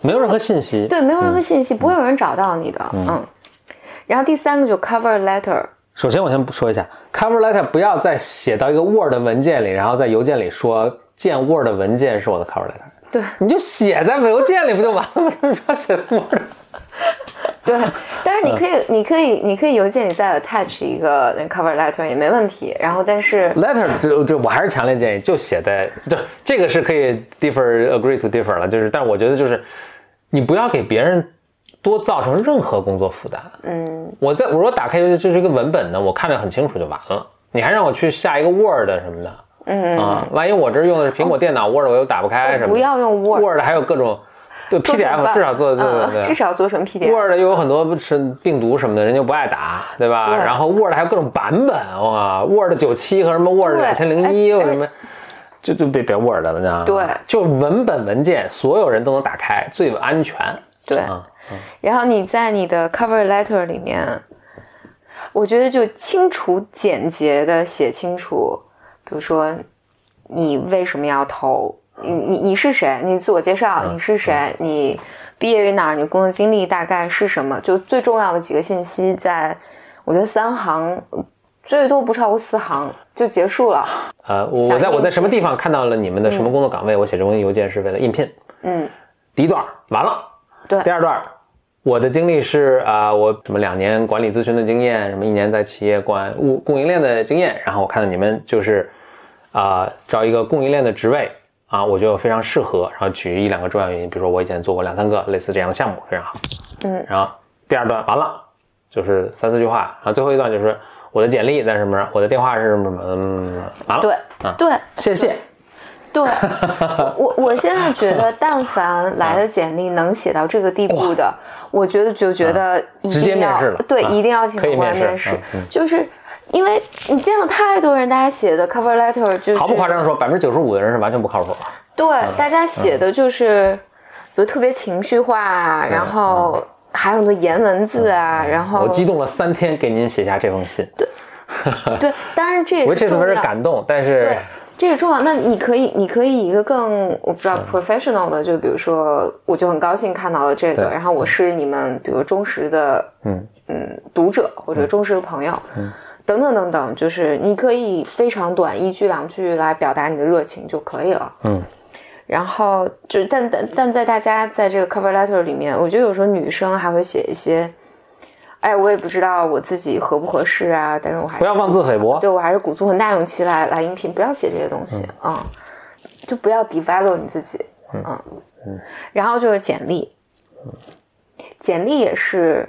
没有任何信息。对没有任何信息，不会有人找到你的，嗯。然后第三个就 cover letter，首先我先说一下，cover letter 不要再写到一个 Word 文件里，然后在邮件里说见 Word 文件是我的 cover letter。对你就写在邮件里不就完了吗？为什么要写在 Word？*laughs* 对，但是你可以，你可以，你可以邮件里再 attach 一个那 cover letter 也没问题。然后，但是 letter 这这我还是强烈建议就写在对这个是可以 differ agree to differ 了，就是但是我觉得就是你不要给别人多造成任何工作负担。嗯，我在我说打开这是一个文本的，我看着很清楚就完了。你还让我去下一个 Word 什么的，嗯啊，万一我这用的是苹果电脑 Word 我又打不开什么的，不要用 Word Word 还有各种对做 PDF 至少做做嗯至少做成 PDF。Word 又有很多是病毒什么的，人就不爱打，对吧？对然后 Word 还有各种版本哇，Word 九七和什么 Word 对两千零一哎或什么，就就别别 Word 了，你知道吗？对就文本文件，所有人都能打开，最安全。对，啊，然后你在你的 cover letter 里面，我觉得就清楚简洁的写清楚，比如说你为什么要投，你你你是谁，你自我介绍，嗯你是谁，你毕业于哪儿，你工作经历大概是什么，就最重要的几个信息在，我觉得三行，最多不超过四行就结束了。呃，我在我在什么地方看到了你们的什么工作岗位？我写这封邮件是为了应聘。嗯，第一段完了，对第二段，我的经历是啊、我什么两年管理咨询的经验，什么一年在企业管物供应链的经验，然后我看到你们就是啊、招一个供应链的职位啊，我觉得非常适合，然后举一两个重要原因，比如说我以前做过两三个类似这样的项目，非常好。嗯，然后第二段完了，就是三四句话，然后最后一段就是我的简历在什么，我的电话是什么什么，嗯，完了，对啊，对。谢谢。对，*laughs* 我我现在觉得，但凡来的简历能写到这个地步的，我觉得就觉得一直接定要面试了对，啊一定要请他过来面试就是因为你见了太多人，大家写的 cover letter 就是毫不夸张地说，百分之九十五的人是完全不靠谱的。对，嗯大家写的就是，比如特别情绪化啊，然后还有很多颜文字啊，然后嗯我激动了三天给您写下这封信，对，*laughs* 对当然这也是我这次为了是。感动，但是对，这是重要。那你可以，你可以以一个更我不知道 professional 的，就比如说，我就很高兴看到了这个，然后我是你们比如忠实的嗯。嗯读者或者忠实的朋友，等等等等，就是你可以非常短一句两句来表达你的热情就可以了。嗯，然后就但但但在大家在这个 cover letter 里面，我觉得有时候女生还会写一些。哎，我也不知道我自己合不合适啊，但是我还不要妄自菲薄。对我还是鼓足很大勇气来来应聘，不要写这些东西。啊、嗯就不要 develop 你自己，嗯。嗯。然后就是简历，简历也是，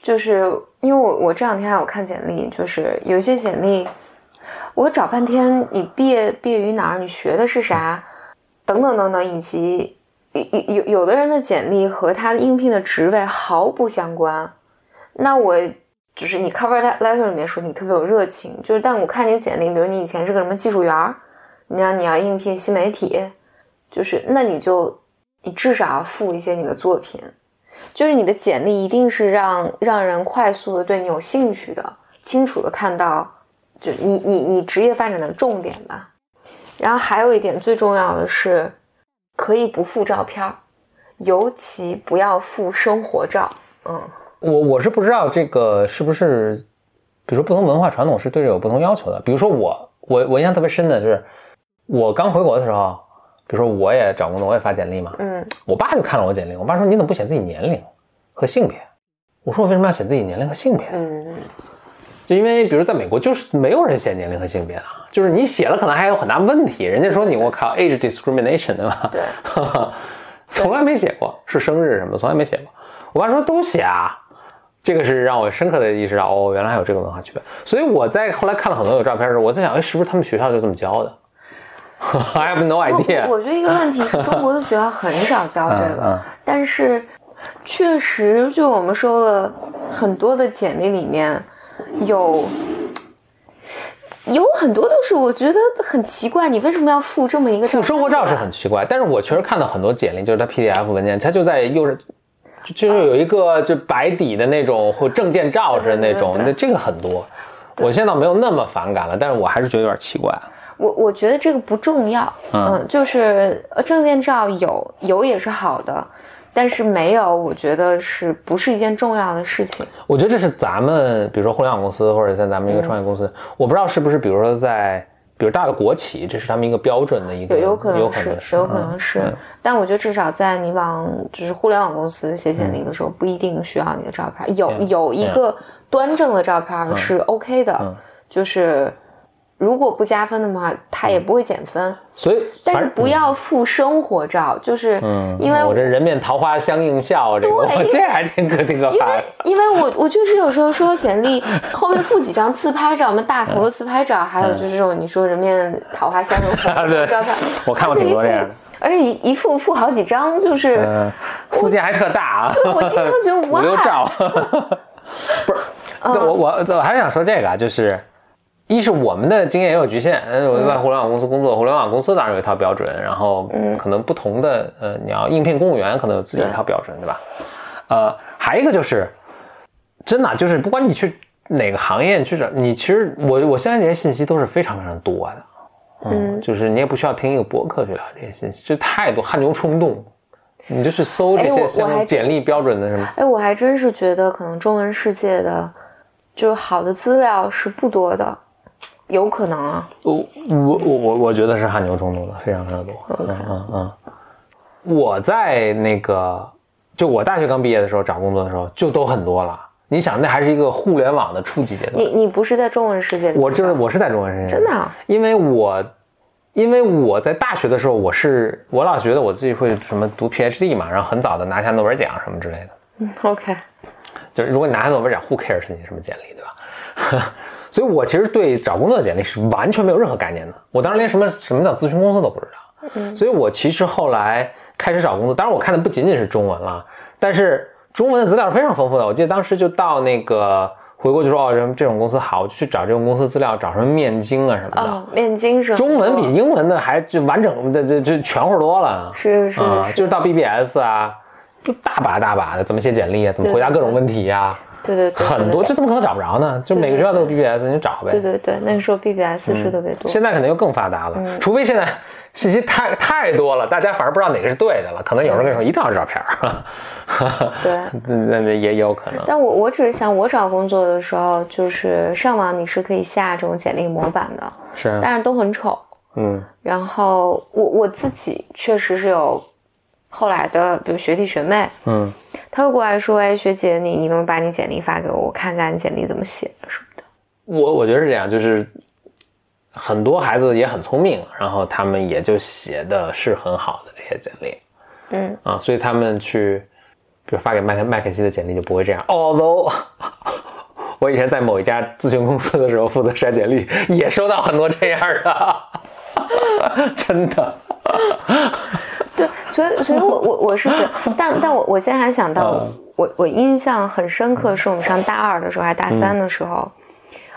就是因为我我这两天还有看简历，就是有一些简历，我找半天，你毕业毕业于哪儿，你学的是啥，等等等等，以及有有有的人的简历和他应聘的职位毫不相关，那我就是你 cover letter 里面说你特别有热情，就是但我看你简历，比如你以前是个什么技术员儿，你让你要应聘新媒体，就是那你就你至少要附一些你的作品，就是你的简历一定是让让人快速的对你有兴趣的，清楚的看到就你你你职业发展的重点吧。然后还有一点最重要的是，可以不附照片，尤其不要附生活照。嗯。我我是不知道这个是不是，比如说不同文化传统是对这有不同要求的。比如说我我我印象特别深的是，我刚回国的时候，比如说我也找工作，我也发简历嘛，嗯我爸就看了我简历，我爸说你怎么不写自己年龄和性别？我说我为什么要写自己年龄和性别？嗯，就因为比如在美国就是没有人写年龄和性别的，就是你写了可能还有很大问题，人家说你我靠 age discrimination 对吧？对，*laughs* 从来没写过是生日什么的，从来没写过。我爸说都写啊，这个是让我深刻的意识到哦，原来还有这个文化区别。所以我在后来看了很多有照片的时候，我在想，哎，是不是他们学校就这么教的 *laughs* I have no idea。我觉得一个问题是中国的学校很少教这个，嗯嗯但是确实就我们收了很多的简历里面有。有很多都是我觉得很奇怪，你为什么要附这么一个附生活照是很奇怪，但是我确实看到很多简历，就是它 PDF 文件，它就在右上，就就是有一个就白底的那种或证件照似的那种，那这个很多。我现在倒没有那么反感了，但是我还是觉得有点奇怪。我我觉得这个不重要，嗯。嗯，就是呃证件照有有也是好的，但是没有，我觉得是不是一件重要的事情？我觉得这是咱们，比如说互联网公司或者在咱们一个创业公司，我不知道是不是，比如说在，比比如大的国企，这是他们一个标准的一个，有有可能是，有可能嗯是嗯，但我觉得至少在你往就是互联网公司写简历的时候，不一定需要你的照片，有有一个端正的照片是 OK 的嗯，就是如果不加分的话，它也不会减分，所以但是不要附生活照，就是嗯，因为我这人面桃花相映笑，这个 *laughs* 这还挺可挺可因怕的。为。因为我我确实有时候说简历后面附几张自拍照，我们大头的自拍照，还有就是这种你说人面桃花相映笑 *laughs* 对。的照片，我看过挺多这样的，而且一一副附好几张，就是、嗯，附件还特大啊，我经常觉得 *laughs* 五哇，六兆，不是，嗯。我我我还是想说这个啊，就是。一是我们的经验也有局限，呃，我在互联网公司工作，互联网公司当然有一套标准，然后嗯可能不同的呃，你要应聘公务员可能有自己一套标准，对吧？呃，还一个就是，真的啊就是不管你去哪个行业去找，你其实我我现在这些信息都是非常非常多的，嗯，嗯就是你也不需要听一个博客去了解这些信息，就太多汗牛充栋，你就去搜这些像简历标准的什么。哎，我还真是觉得可能中文世界的就是好的资料是不多的，有可能啊。我我我我我觉得是汗牛充栋的，非常非常多。嗯嗯嗯。我在那个，就我大学刚毕业的时候找工作的时候，就都很多了。你想，那还是一个互联网的初级阶段你。你不是在中文世界？我就是我是在中文世界，真的啊因为我因为我在大学的时候，我是我老觉得我自己会什么读 PhD 嘛，然后很早的拿下诺贝尔奖什么之类的。嗯 OK，就是如果你拿下诺贝尔奖，Who cares 你什么简历，对吧？所以我其实对找工作的简历是完全没有任何概念的。我当时连什么什么叫咨询公司都不知道。嗯所以我其实后来开始找工作，当然我看的不仅仅是中文了，但是中文的资料是非常丰富的。我记得当时就到那个回国就说哦，这这种公司好，我就去找这种公司资料，找什么面经啊什么的。哦，面经是中文比英文的还就完整的这这全乎多了。是是啊，是，就是到 BBS 啊，就大把大把的怎么写简历啊，怎么回答各种问题呀、对对对，很多，这怎么可能找不着呢？就每个学校都有 BBS，你就找呗。对对对，那个时候 BBS 是特别多。现在可能又更发达了，嗯除非现在 *laughs* 信息太太多了，大家反而不知道哪个是对的了。可能有人跟你说一定要是照片儿，对，*laughs* 那那也有可能。但我我只是想，我找工作的时候，就是上网你是可以下这种简历模板的，是，但是都很丑。嗯然后我我自己确实是有后来的，比如学弟学妹，嗯，他会过来说：“哎，学姐，你你能不能把你简历发给我，我看一下你简历怎么写的什么的。我我觉得是这样，就是很多孩子也很聪明，然后他们也就写的是很好的这些简历。”嗯，啊，所以他们去，比如发给麦克麦肯锡的简历就不会这样。*laughs* Although *laughs* 我以前在某一家咨询公司的时候负责筛简历，也收到很多这样的，*laughs* 真的。对，所以所以我我我是觉得，但但我我现在还想到嗯，我我印象很深刻，是我们上大二的时候还大三的时候，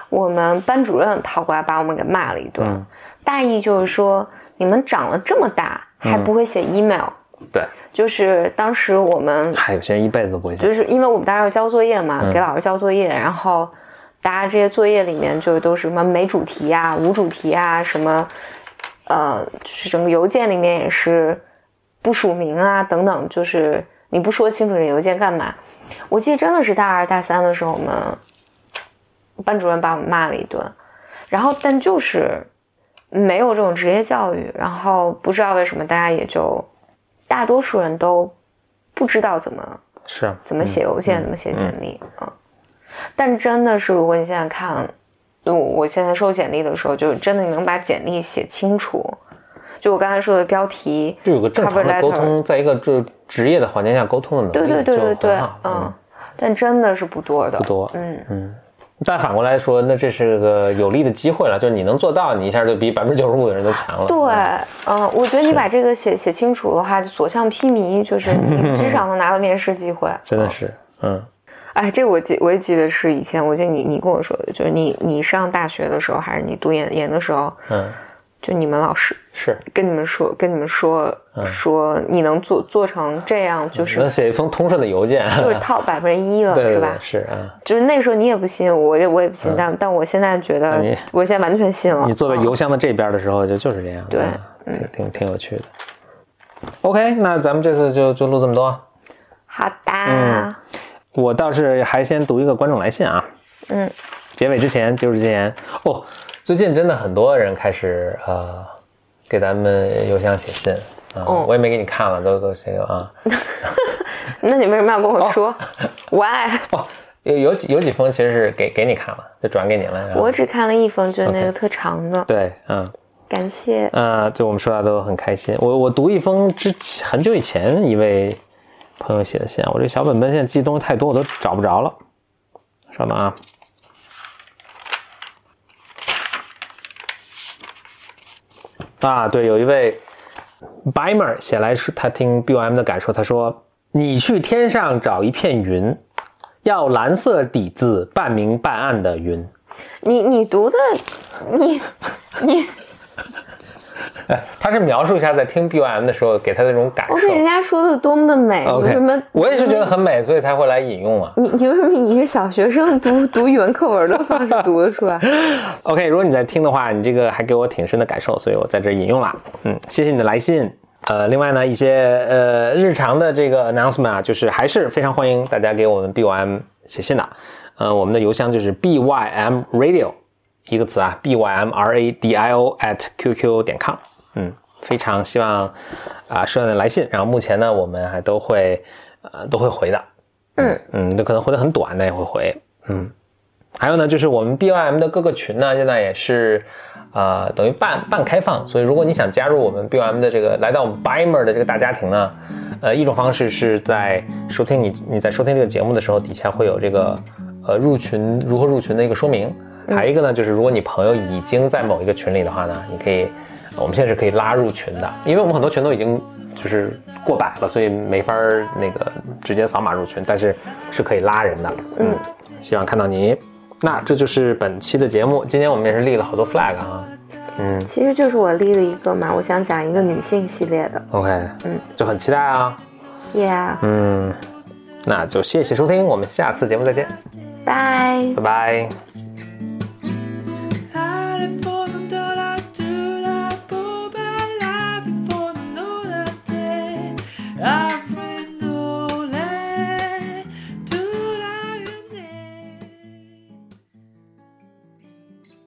我们班主任跑过来把我们给骂了一顿，嗯。大意就是说你们长了这么大还不会写 email，、对，就是当时我们还有些人一辈子不会写。就是因为我们当时要交作业嘛，嗯。给老师交作业，然后大家这些作业里面就都是什么没主题啊、无主题啊，什么呃，就是整个邮件里面也是不署名啊等等，就是你不说清楚这邮件干嘛？我记得真的是大二大三的时候，我们班主任把我们骂了一顿，然后但就是没有这种职业教育，然后不知道为什么大家也就大多数人都不知道怎么是怎么写邮件，怎么写简历啊、但真的是，如果你现在看，我我现在收简历的时候，就真的你能把简历写清楚。就我刚才说的标题，就有个正常的沟通，在一个这职业的环境下沟通的能力，对对对对对嗯，但真的是不多的，不多嗯，嗯。但反过来说，那这是个有利的机会了，就是你能做到，你一下就比百分之九十五的人都强了。对，嗯，我觉得你把这个写写清楚的话，就所向披靡，就是你 *laughs* 至少能拿到面试机会，*laughs* 嗯真的是，嗯哎，这我记我也记得是以前，我记得你你跟我说的，就是你你上大学的时候，还是你读研研的时候，嗯，就你们老师是。跟你们说，跟你们说、嗯说你能做做成这样，就是、能写一封通顺的邮件，就是 *laughs* 套百分之一了，是吧？是啊，就是那时候你也不信，我也我也不信，但但我现在觉得我现在完全信了。你坐在嗯邮箱的这边的时候，就就是这样，对嗯挺挺挺有趣的。OK，那咱们这次就就录这么多。好的，嗯我倒是还先读一个观众来信啊，嗯结尾之前就是之前哦，最近真的很多人开始呃给咱们邮箱写信啊，哦我也没给你看了，都都写个啊。*laughs* 那你为什么要跟我说、*laughs* Why？哦，有有几有几封其实是给给你看了，就转给你了。我只看了一封，就是那个特长的，对，嗯。感谢。呃，就我们说话都很开心。我我读一封之前很久以前一位朋友写的信啊，我这小本本现在记东西太多，我都找不着了。稍等啊。啊，对，有一位 Bimer 写来说他听 BOM 的感受，他说：“你去天上找一片云，要蓝色底字，半明半暗的云。”你你读的，你你，哎，*laughs* 他是描述一下在听 BOM 的时候给他的那种感受。我给人家说的多么的美，你 OK，为什么？我也是觉得很美，所以才会来引用啊。你你为什么以一个小学生读读语文课文的方式读得出来？OK，如果你在听的话，你这个还给我挺深的感受，所以我在这引用了。嗯，谢谢你的来信。呃，另外呢，一些呃日常的这个 announcement 啊，就是还是非常欢迎大家给我们 BYM 写信的。呃，我们的邮箱就是 bym radio 一个词啊，bym r a d i o at qq 点 com。嗯，非常希望啊收到你的来信，然后目前呢，我们还都会呃都会回的。嗯嗯，就可能回的很短，但也会回。嗯，还有呢，就是我们 BYM 的各个群呢，现在也是呃等于半半开放，所以如果你想加入我们 BYM 的这个来到我们 Bimer 的这个大家庭呢，呃，一种方式是在收听你你在收听这个节目的时候，底下会有这个呃入群如何入群的一个说明。还有一个呢，就是如果你朋友已经在某一个群里的话呢，你可以，我们现在是可以拉入群的，因为我们很多群都已经就是过百了，所以没法儿那个直接扫码入群，但是是可以拉人的。嗯，希望看到你。那这就是本期的节目，今天我们也是立了好多 flag 啊。嗯其实就是我立了一个嘛，我想讲一个女性系列的，OK，嗯，就很期待啊。，Yeah，嗯，那就谢谢收听，我们下次节目再见，拜。拜拜。